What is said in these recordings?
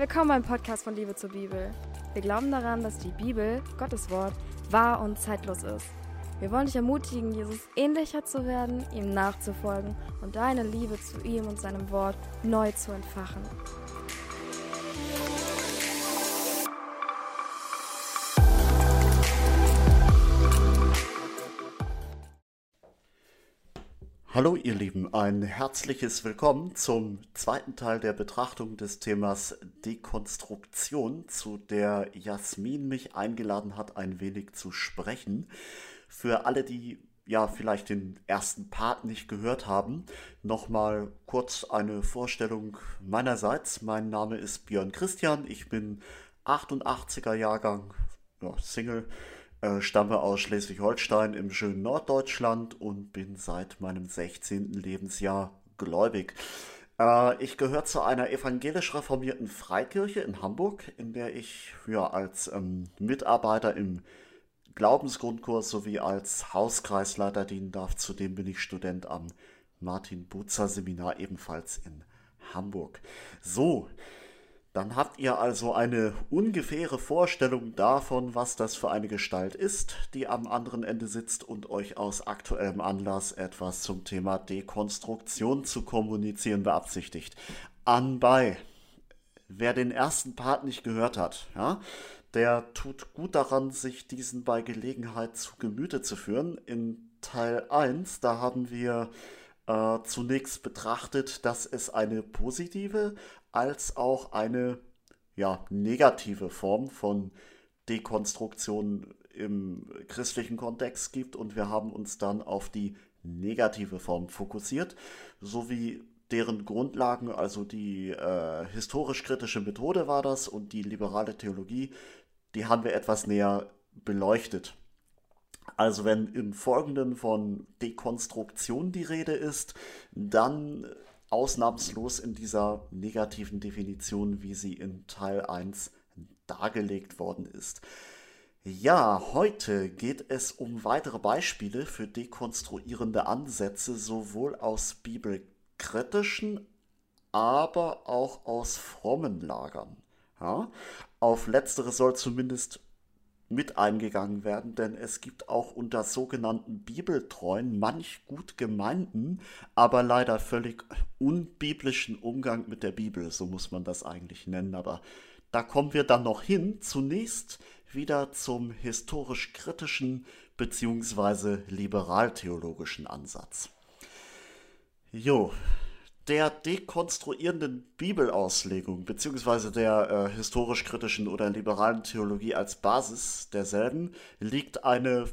Willkommen beim Podcast von Liebe zur Bibel. Wir glauben daran, dass die Bibel, Gottes Wort, wahr und zeitlos ist. Wir wollen dich ermutigen, Jesus ähnlicher zu werden, ihm nachzufolgen und deine Liebe zu ihm und seinem Wort neu zu entfachen. Hallo ihr Lieben, ein herzliches Willkommen zum zweiten Teil der Betrachtung des Themas Dekonstruktion, zu der Jasmin mich eingeladen hat, ein wenig zu sprechen. Für alle, die ja vielleicht den ersten Part nicht gehört haben, nochmal kurz eine Vorstellung meinerseits. Mein Name ist Björn Christian, ich bin 88er Jahrgang, ja, Single äh, stamme aus Schleswig-Holstein im schönen Norddeutschland und bin seit meinem 16. Lebensjahr gläubig. Äh, ich gehöre zu einer evangelisch reformierten Freikirche in Hamburg, in der ich ja, als ähm, Mitarbeiter im Glaubensgrundkurs sowie als Hauskreisleiter dienen darf. Zudem bin ich Student am Martin Butzer Seminar ebenfalls in Hamburg. So, dann habt ihr also eine ungefähre Vorstellung davon, was das für eine Gestalt ist, die am anderen Ende sitzt und euch aus aktuellem Anlass etwas zum Thema Dekonstruktion zu kommunizieren beabsichtigt. Anbei, wer den ersten Part nicht gehört hat, ja, der tut gut daran, sich diesen bei Gelegenheit zu Gemüte zu führen. In Teil 1, da haben wir äh, zunächst betrachtet, dass es eine positive als auch eine ja, negative Form von Dekonstruktion im christlichen Kontext gibt und wir haben uns dann auf die negative Form fokussiert, sowie deren Grundlagen, also die äh, historisch-kritische Methode war das und die liberale Theologie, die haben wir etwas näher beleuchtet. Also wenn im Folgenden von Dekonstruktion die Rede ist, dann ausnahmslos in dieser negativen Definition, wie sie in Teil 1 dargelegt worden ist. Ja, heute geht es um weitere Beispiele für dekonstruierende Ansätze, sowohl aus bibelkritischen, aber auch aus frommen Lagern. Ja, auf letztere soll zumindest mit eingegangen werden, denn es gibt auch unter sogenannten Bibeltreuen manch gut gemeinten, aber leider völlig unbiblischen Umgang mit der Bibel, so muss man das eigentlich nennen, aber da kommen wir dann noch hin. Zunächst wieder zum historisch-kritischen bzw. liberal-theologischen Ansatz. Jo, der dekonstruierenden Bibelauslegung bzw. der äh, historisch-kritischen oder liberalen Theologie als Basis derselben liegt eine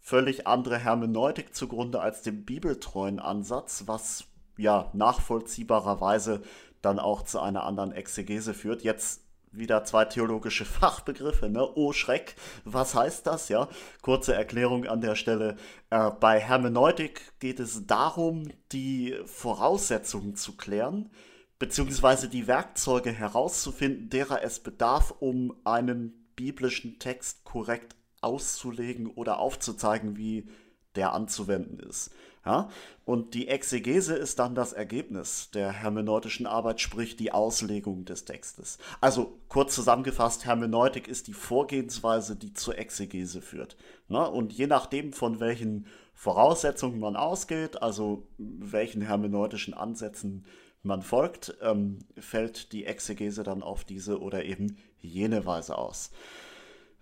völlig andere Hermeneutik zugrunde als dem bibeltreuen Ansatz, was ja nachvollziehbarerweise dann auch zu einer anderen Exegese führt. Jetzt wieder zwei theologische Fachbegriffe, ne? Oh Schreck, was heißt das, ja? Kurze Erklärung an der Stelle. Äh, bei Hermeneutik geht es darum, die Voraussetzungen zu klären, beziehungsweise die Werkzeuge herauszufinden, derer es bedarf, um einen biblischen Text korrekt auszulegen oder aufzuzeigen, wie der anzuwenden ist. Ja? Und die Exegese ist dann das Ergebnis der hermeneutischen Arbeit, sprich die Auslegung des Textes. Also kurz zusammengefasst, Hermeneutik ist die Vorgehensweise, die zur Exegese führt. Ne? Und je nachdem, von welchen Voraussetzungen man ausgeht, also welchen hermeneutischen Ansätzen man folgt, ähm, fällt die Exegese dann auf diese oder eben jene Weise aus.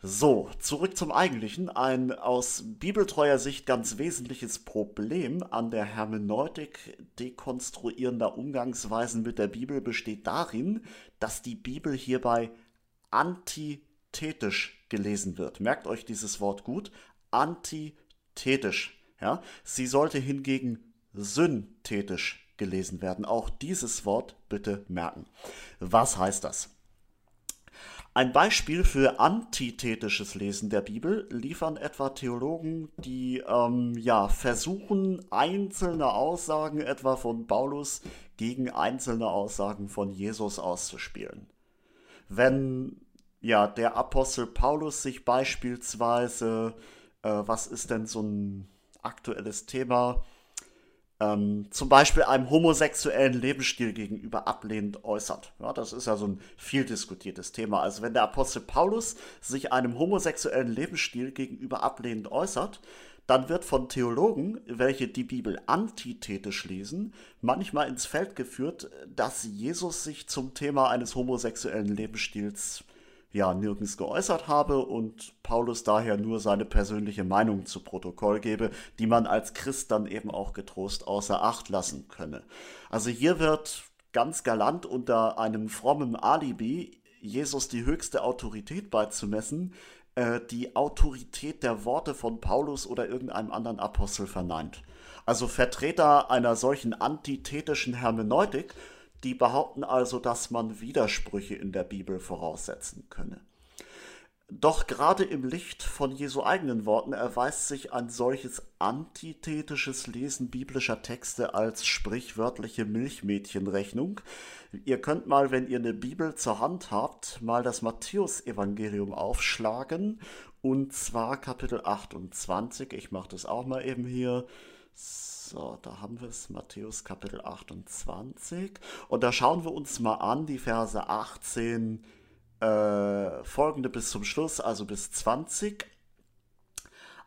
So, zurück zum Eigentlichen. Ein aus bibeltreuer Sicht ganz wesentliches Problem an der Hermeneutik dekonstruierender Umgangsweisen mit der Bibel besteht darin, dass die Bibel hierbei antithetisch gelesen wird. Merkt euch dieses Wort gut. Antithetisch. Ja? Sie sollte hingegen synthetisch gelesen werden. Auch dieses Wort bitte merken. Was heißt das? Ein Beispiel für antithetisches Lesen der Bibel liefern etwa Theologen, die ähm, ja, versuchen, einzelne Aussagen etwa von Paulus gegen einzelne Aussagen von Jesus auszuspielen. Wenn ja, der Apostel Paulus sich beispielsweise, äh, was ist denn so ein aktuelles Thema, ähm, zum Beispiel einem homosexuellen Lebensstil gegenüber ablehnend äußert. Ja, das ist ja so ein viel diskutiertes Thema. Also wenn der Apostel Paulus sich einem homosexuellen Lebensstil gegenüber ablehnend äußert, dann wird von Theologen, welche die Bibel antithetisch lesen, manchmal ins Feld geführt, dass Jesus sich zum Thema eines homosexuellen Lebensstils ja nirgends geäußert habe und Paulus daher nur seine persönliche Meinung zu Protokoll gebe, die man als Christ dann eben auch getrost außer Acht lassen könne. Also hier wird ganz galant unter einem frommen Alibi Jesus die höchste Autorität beizumessen, äh, die Autorität der Worte von Paulus oder irgendeinem anderen Apostel verneint. Also Vertreter einer solchen antithetischen Hermeneutik die behaupten also, dass man Widersprüche in der Bibel voraussetzen könne. Doch gerade im Licht von Jesu eigenen Worten erweist sich ein solches antithetisches Lesen biblischer Texte als sprichwörtliche Milchmädchenrechnung. Ihr könnt mal, wenn ihr eine Bibel zur Hand habt, mal das Matthäusevangelium aufschlagen und zwar Kapitel 28. Ich mache das auch mal eben hier. So, da haben wir es, Matthäus Kapitel 28. Und da schauen wir uns mal an, die Verse 18 äh, folgende bis zum Schluss, also bis 20.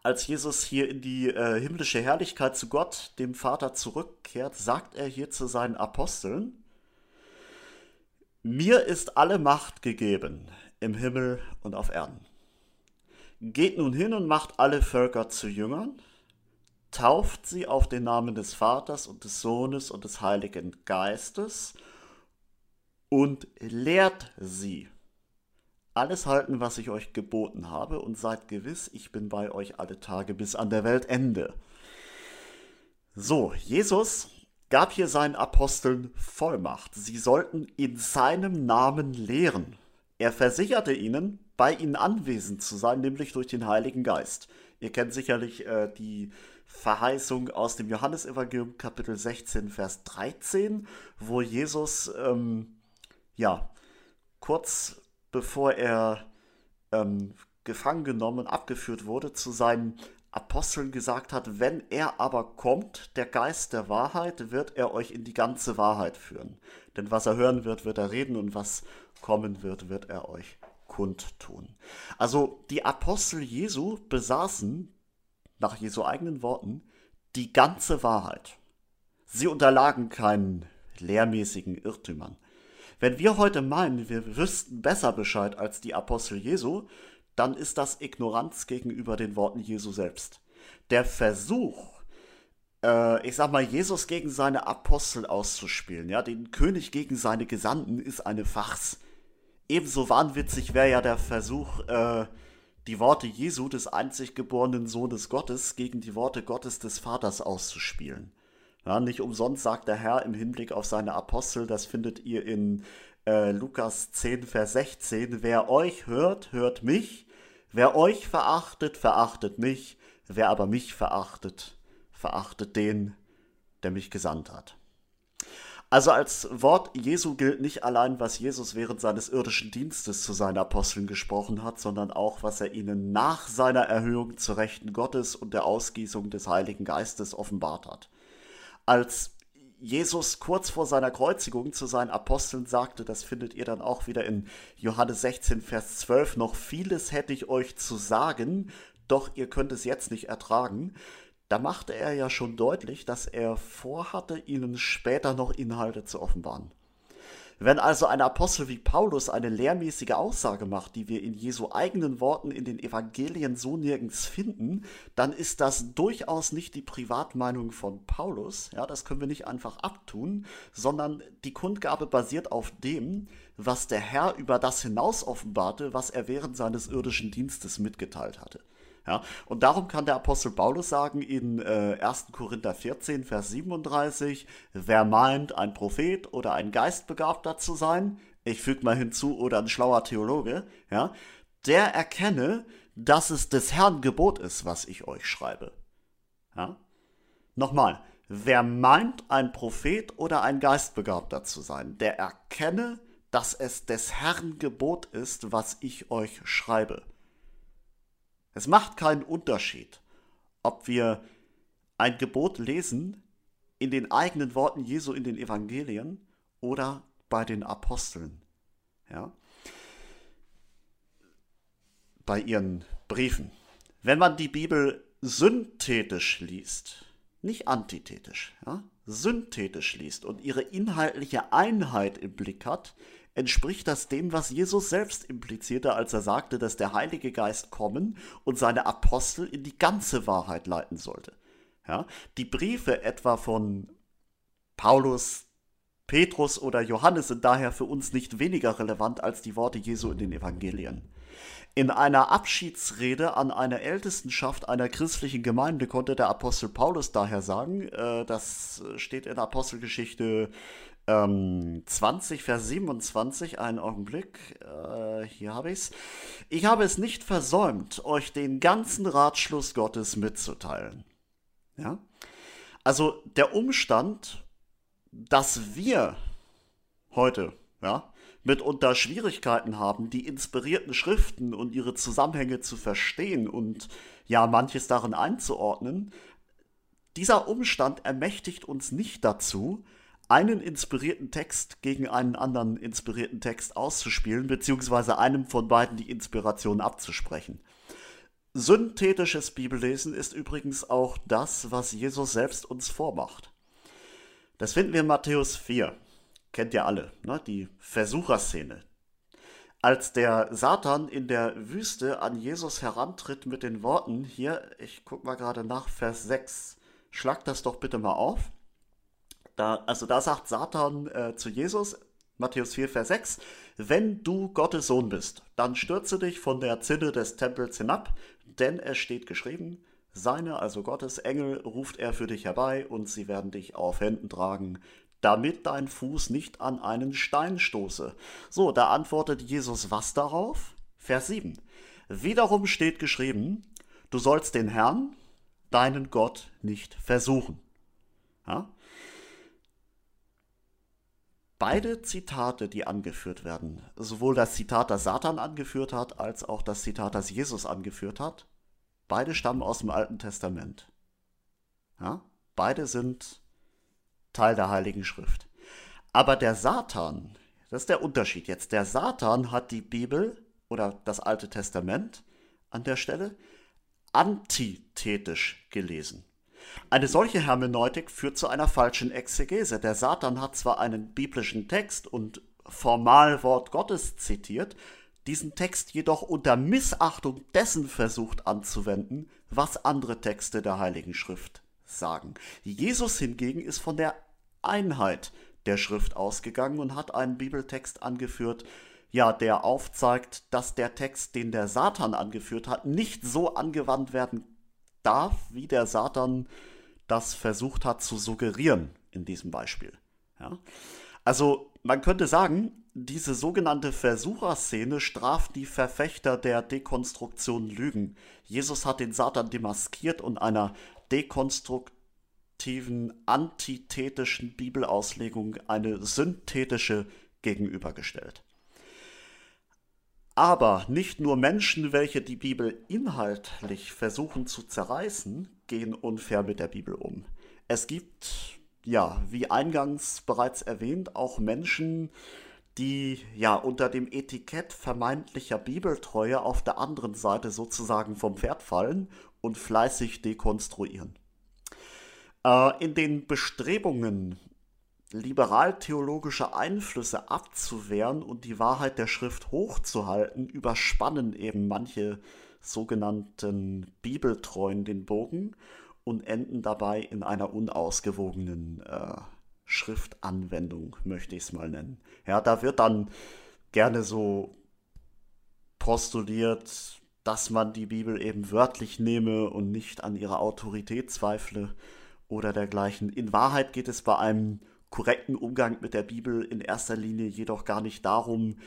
Als Jesus hier in die äh, himmlische Herrlichkeit zu Gott, dem Vater, zurückkehrt, sagt er hier zu seinen Aposteln, mir ist alle Macht gegeben im Himmel und auf Erden. Geht nun hin und macht alle Völker zu Jüngern tauft sie auf den Namen des Vaters und des Sohnes und des Heiligen Geistes und lehrt sie. Alles halten, was ich euch geboten habe, und seid gewiss, ich bin bei euch alle Tage bis an der Weltende. So, Jesus gab hier seinen Aposteln Vollmacht. Sie sollten in seinem Namen lehren. Er versicherte ihnen, bei ihnen anwesend zu sein, nämlich durch den Heiligen Geist. Ihr kennt sicherlich äh, die Verheißung aus dem Johannesevangelium Kapitel 16, Vers 13, wo Jesus, ähm, ja, kurz bevor er ähm, gefangen genommen, abgeführt wurde, zu seinen Aposteln gesagt hat, wenn er aber kommt, der Geist der Wahrheit, wird er euch in die ganze Wahrheit führen. Denn was er hören wird, wird er reden und was kommen wird, wird er euch kundtun. Also die Apostel Jesu besaßen nach Jesu eigenen Worten, die ganze Wahrheit. Sie unterlagen keinen lehrmäßigen Irrtümern. Wenn wir heute meinen, wir wüssten besser Bescheid als die Apostel Jesu, dann ist das Ignoranz gegenüber den Worten Jesu selbst. Der Versuch, äh, ich sag mal, Jesus gegen seine Apostel auszuspielen, ja, den König gegen seine Gesandten, ist eine Farce. Ebenso wahnwitzig wäre ja der Versuch, äh, die Worte Jesu des einzig geborenen Sohnes Gottes gegen die Worte Gottes des Vaters auszuspielen. Ja, nicht umsonst sagt der Herr im Hinblick auf seine Apostel, das findet ihr in äh, Lukas 10, Vers 16, wer euch hört, hört mich, wer euch verachtet, verachtet mich, wer aber mich verachtet, verachtet den, der mich gesandt hat. Also als Wort Jesu gilt nicht allein, was Jesus während seines irdischen Dienstes zu seinen Aposteln gesprochen hat, sondern auch, was er ihnen nach seiner Erhöhung zur Rechten Gottes und der Ausgießung des Heiligen Geistes offenbart hat. Als Jesus kurz vor seiner Kreuzigung zu seinen Aposteln sagte, das findet ihr dann auch wieder in Johannes 16, Vers 12, noch vieles hätte ich euch zu sagen, doch ihr könnt es jetzt nicht ertragen, da machte er ja schon deutlich, dass er vorhatte, ihnen später noch Inhalte zu offenbaren. Wenn also ein Apostel wie Paulus eine lehrmäßige Aussage macht, die wir in Jesu eigenen Worten in den Evangelien so nirgends finden, dann ist das durchaus nicht die Privatmeinung von Paulus, ja, das können wir nicht einfach abtun, sondern die Kundgabe basiert auf dem, was der Herr über das hinaus offenbarte, was er während seines irdischen Dienstes mitgeteilt hatte. Ja, und darum kann der Apostel Paulus sagen in äh, 1. Korinther 14, Vers 37, wer meint, ein Prophet oder ein Geistbegabter zu sein, ich füge mal hinzu, oder ein schlauer Theologe, ja, der erkenne, dass es des Herrn Gebot ist, was ich euch schreibe. Ja? Nochmal, wer meint, ein Prophet oder ein Geistbegabter zu sein, der erkenne, dass es des Herrn Gebot ist, was ich euch schreibe. Es macht keinen Unterschied, ob wir ein Gebot lesen, in den eigenen Worten Jesu in den Evangelien oder bei den Aposteln. Ja? Bei ihren Briefen. Wenn man die Bibel synthetisch liest, nicht antithetisch, ja, synthetisch liest und ihre inhaltliche Einheit im Blick hat, entspricht das dem, was Jesus selbst implizierte, als er sagte, dass der Heilige Geist kommen und seine Apostel in die ganze Wahrheit leiten sollte. Ja, die Briefe etwa von Paulus, Petrus oder Johannes sind daher für uns nicht weniger relevant als die Worte Jesu in den Evangelien. In einer Abschiedsrede an eine Ältestenschaft einer christlichen Gemeinde konnte der Apostel Paulus daher sagen, äh, das steht in Apostelgeschichte ähm, 20, Vers 27, einen Augenblick, äh, hier habe ich es. Ich habe es nicht versäumt, euch den ganzen Ratschluss Gottes mitzuteilen. Ja? Also der Umstand, dass wir heute, ja, mitunter Schwierigkeiten haben, die inspirierten Schriften und ihre Zusammenhänge zu verstehen und ja manches darin einzuordnen, dieser Umstand ermächtigt uns nicht dazu, einen inspirierten Text gegen einen anderen inspirierten Text auszuspielen, beziehungsweise einem von beiden die Inspiration abzusprechen. Synthetisches Bibellesen ist übrigens auch das, was Jesus selbst uns vormacht. Das finden wir in Matthäus 4 kennt ihr alle, ne? die Versucherszene. Als der Satan in der Wüste an Jesus herantritt mit den Worten, hier, ich guck mal gerade nach, Vers 6, schlag das doch bitte mal auf. Da, also da sagt Satan äh, zu Jesus, Matthäus 4, Vers 6, wenn du Gottes Sohn bist, dann stürze dich von der Zinne des Tempels hinab, denn es steht geschrieben, seine, also Gottes Engel, ruft er für dich herbei und sie werden dich auf Händen tragen, damit dein Fuß nicht an einen Stein stoße. So, da antwortet Jesus was darauf? Vers 7. Wiederum steht geschrieben, du sollst den Herrn, deinen Gott, nicht versuchen. Ja? Beide Zitate, die angeführt werden, sowohl das Zitat, das Satan angeführt hat, als auch das Zitat, das Jesus angeführt hat, beide stammen aus dem Alten Testament. Ja? Beide sind Teil der Heiligen Schrift. Aber der Satan, das ist der Unterschied jetzt, der Satan hat die Bibel oder das Alte Testament an der Stelle antithetisch gelesen. Eine solche Hermeneutik führt zu einer falschen Exegese. Der Satan hat zwar einen biblischen Text und formal Wort Gottes zitiert, diesen Text jedoch unter Missachtung dessen versucht anzuwenden, was andere Texte der Heiligen Schrift sagen. Jesus hingegen ist von der Einheit der Schrift ausgegangen und hat einen Bibeltext angeführt, ja, der aufzeigt, dass der Text, den der Satan angeführt hat, nicht so angewandt werden darf, wie der Satan das versucht hat zu suggerieren in diesem Beispiel. Ja? Also man könnte sagen, diese sogenannte Versucherszene straft die Verfechter der Dekonstruktion Lügen. Jesus hat den Satan demaskiert und einer dekonstruktiven, antithetischen Bibelauslegung eine synthetische gegenübergestellt. Aber nicht nur Menschen, welche die Bibel inhaltlich versuchen zu zerreißen, gehen unfair mit der Bibel um. Es gibt, ja, wie eingangs bereits erwähnt, auch Menschen, die ja unter dem Etikett vermeintlicher Bibeltreue auf der anderen Seite sozusagen vom Pferd fallen und fleißig dekonstruieren. Äh, in den Bestrebungen, liberal-theologische Einflüsse abzuwehren und die Wahrheit der Schrift hochzuhalten, überspannen eben manche sogenannten Bibeltreuen den Bogen und enden dabei in einer unausgewogenen äh, Schriftanwendung, möchte ich es mal nennen. Ja, da wird dann gerne so postuliert, dass man die Bibel eben wörtlich nehme und nicht an ihrer Autorität zweifle oder dergleichen. In Wahrheit geht es bei einem korrekten Umgang mit der Bibel in erster Linie jedoch gar nicht darum,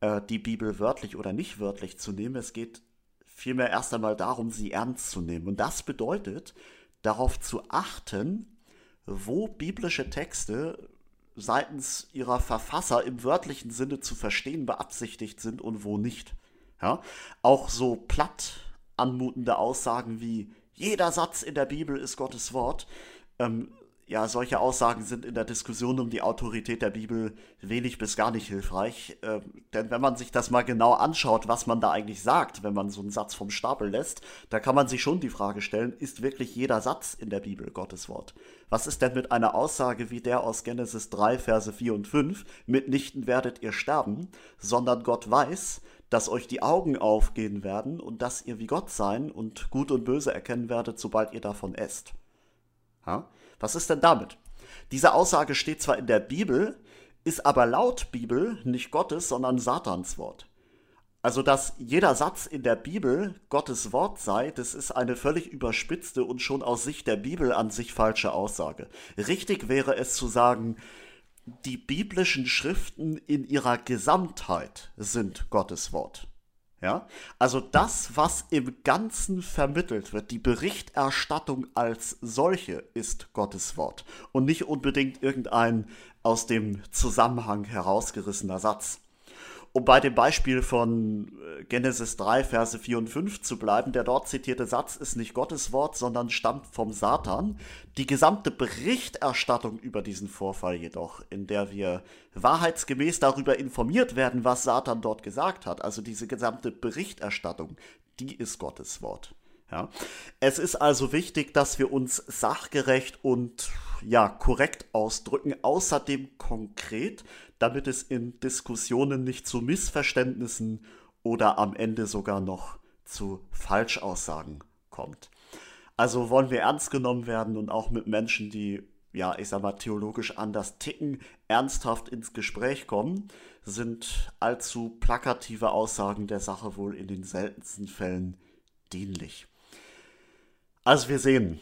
äh, die Bibel wörtlich oder nicht wörtlich zu nehmen. Es geht vielmehr erst einmal darum, sie ernst zu nehmen. Und das bedeutet, darauf zu achten, wo biblische Texte seitens ihrer Verfasser im wörtlichen Sinne zu verstehen beabsichtigt sind und wo nicht. Ja? Auch so platt anmutende Aussagen wie jeder Satz in der Bibel ist Gottes Wort, ähm, ja, solche Aussagen sind in der Diskussion um die Autorität der Bibel wenig bis gar nicht hilfreich. Äh, denn wenn man sich das mal genau anschaut, was man da eigentlich sagt, wenn man so einen Satz vom Stapel lässt, da kann man sich schon die Frage stellen, ist wirklich jeder Satz in der Bibel Gottes Wort? Was ist denn mit einer Aussage wie der aus Genesis 3, Verse 4 und 5, mitnichten werdet ihr sterben, sondern Gott weiß, dass euch die Augen aufgehen werden und dass ihr wie Gott sein und Gut und Böse erkennen werdet, sobald ihr davon esst. Ja? Was ist denn damit? Diese Aussage steht zwar in der Bibel, ist aber laut Bibel nicht Gottes, sondern Satans Wort. Also, dass jeder Satz in der Bibel Gottes Wort sei, das ist eine völlig überspitzte und schon aus Sicht der Bibel an sich falsche Aussage. Richtig wäre es zu sagen, die biblischen Schriften in ihrer Gesamtheit sind Gottes Wort. Ja? Also das, was im Ganzen vermittelt wird, die Berichterstattung als solche ist Gottes Wort und nicht unbedingt irgendein aus dem Zusammenhang herausgerissener Satz. Um bei dem Beispiel von äh, Genesis 3, Verse 4 und 5 zu bleiben, der dort zitierte Satz ist nicht Gottes Wort, sondern stammt vom Satan. Die gesamte Berichterstattung über diesen Vorfall jedoch, in der wir wahrheitsgemäß darüber informiert werden, was Satan dort gesagt hat, also diese gesamte Berichterstattung, die ist Gottes Wort. Ja. Es ist also wichtig, dass wir uns sachgerecht und ja, korrekt ausdrücken, außerdem konkret, damit es in Diskussionen nicht zu Missverständnissen oder am Ende sogar noch zu Falschaussagen kommt. Also wollen wir ernst genommen werden und auch mit Menschen, die, ja, ich sag mal, theologisch anders ticken, ernsthaft ins Gespräch kommen, sind allzu plakative Aussagen der Sache wohl in den seltensten Fällen dienlich. Also wir sehen,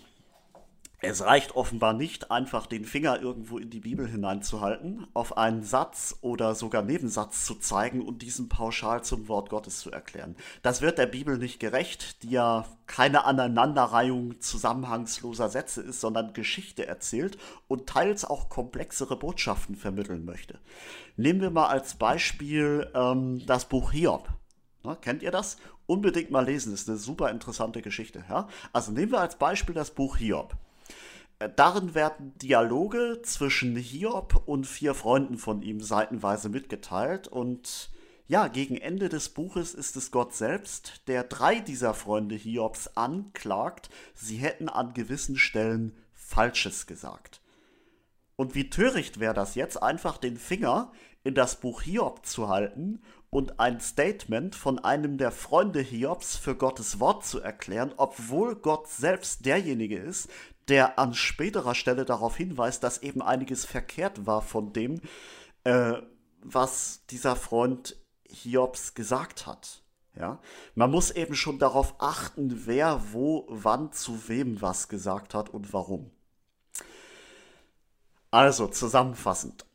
es reicht offenbar nicht, einfach den Finger irgendwo in die Bibel hineinzuhalten, auf einen Satz oder sogar Nebensatz zu zeigen und diesen pauschal zum Wort Gottes zu erklären. Das wird der Bibel nicht gerecht, die ja keine Aneinanderreihung zusammenhangsloser Sätze ist, sondern Geschichte erzählt und teils auch komplexere Botschaften vermitteln möchte. Nehmen wir mal als Beispiel ähm, das Buch Hiob. Na, kennt ihr das? Unbedingt mal lesen, das ist eine super interessante Geschichte. Ja? Also nehmen wir als Beispiel das Buch Hiob. Darin werden Dialoge zwischen Hiob und vier Freunden von ihm seitenweise mitgeteilt und ja, gegen Ende des Buches ist es Gott selbst, der drei dieser Freunde Hiobs anklagt, sie hätten an gewissen Stellen Falsches gesagt. Und wie töricht wäre das jetzt, einfach den Finger in das Buch Hiob zu halten und ein Statement von einem der Freunde Hiobs für Gottes Wort zu erklären, obwohl Gott selbst derjenige ist, der an späterer Stelle darauf hinweist, dass eben einiges verkehrt war von dem, äh, was dieser Freund Hiobs gesagt hat. Ja, man muss eben schon darauf achten, wer wo wann zu wem was gesagt hat und warum. Also zusammenfassend.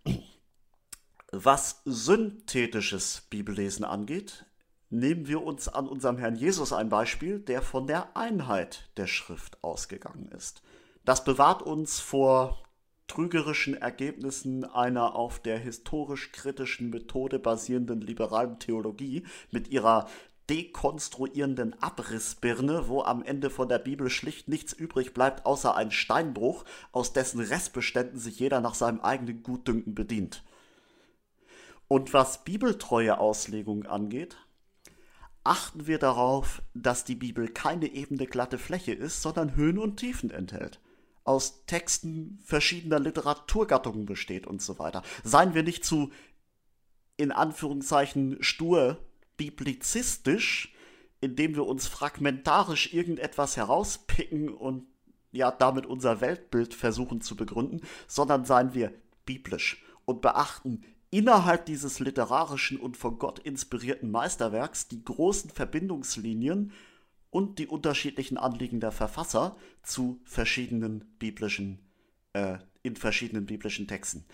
Was synthetisches Bibellesen angeht, nehmen wir uns an unserem Herrn Jesus ein Beispiel, der von der Einheit der Schrift ausgegangen ist. Das bewahrt uns vor trügerischen Ergebnissen einer auf der historisch-kritischen Methode basierenden liberalen Theologie mit ihrer dekonstruierenden Abrissbirne, wo am Ende von der Bibel schlicht nichts übrig bleibt, außer ein Steinbruch, aus dessen Restbeständen sich jeder nach seinem eigenen Gutdünken bedient. Und was bibeltreue Auslegung angeht, achten wir darauf, dass die Bibel keine ebene glatte Fläche ist, sondern Höhen und Tiefen enthält aus Texten verschiedener Literaturgattungen besteht und so weiter. Seien wir nicht zu, in Anführungszeichen, stur biblizistisch, indem wir uns fragmentarisch irgendetwas herauspicken und ja damit unser Weltbild versuchen zu begründen, sondern seien wir biblisch und beachten innerhalb dieses literarischen und von Gott inspirierten Meisterwerks die großen Verbindungslinien und die unterschiedlichen Anliegen der Verfasser zu verschiedenen biblischen, äh, in verschiedenen biblischen Texten.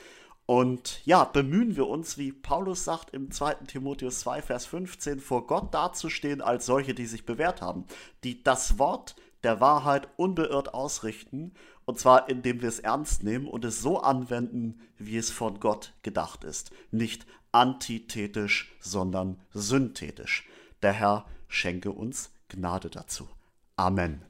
Und ja, bemühen wir uns, wie Paulus sagt im 2. Timotheus 2, Vers 15, vor Gott dazustehen als solche, die sich bewährt haben, die das Wort der Wahrheit unbeirrt ausrichten, und zwar indem wir es ernst nehmen und es so anwenden, wie es von Gott gedacht ist. Nicht antithetisch, sondern synthetisch. Der Herr schenke uns Gnade dazu. Amen.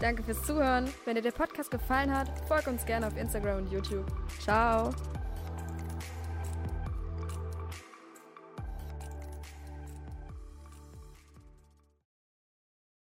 Danke fürs Zuhören. Wenn dir der Podcast gefallen hat, folg uns gerne auf Instagram und YouTube. Ciao!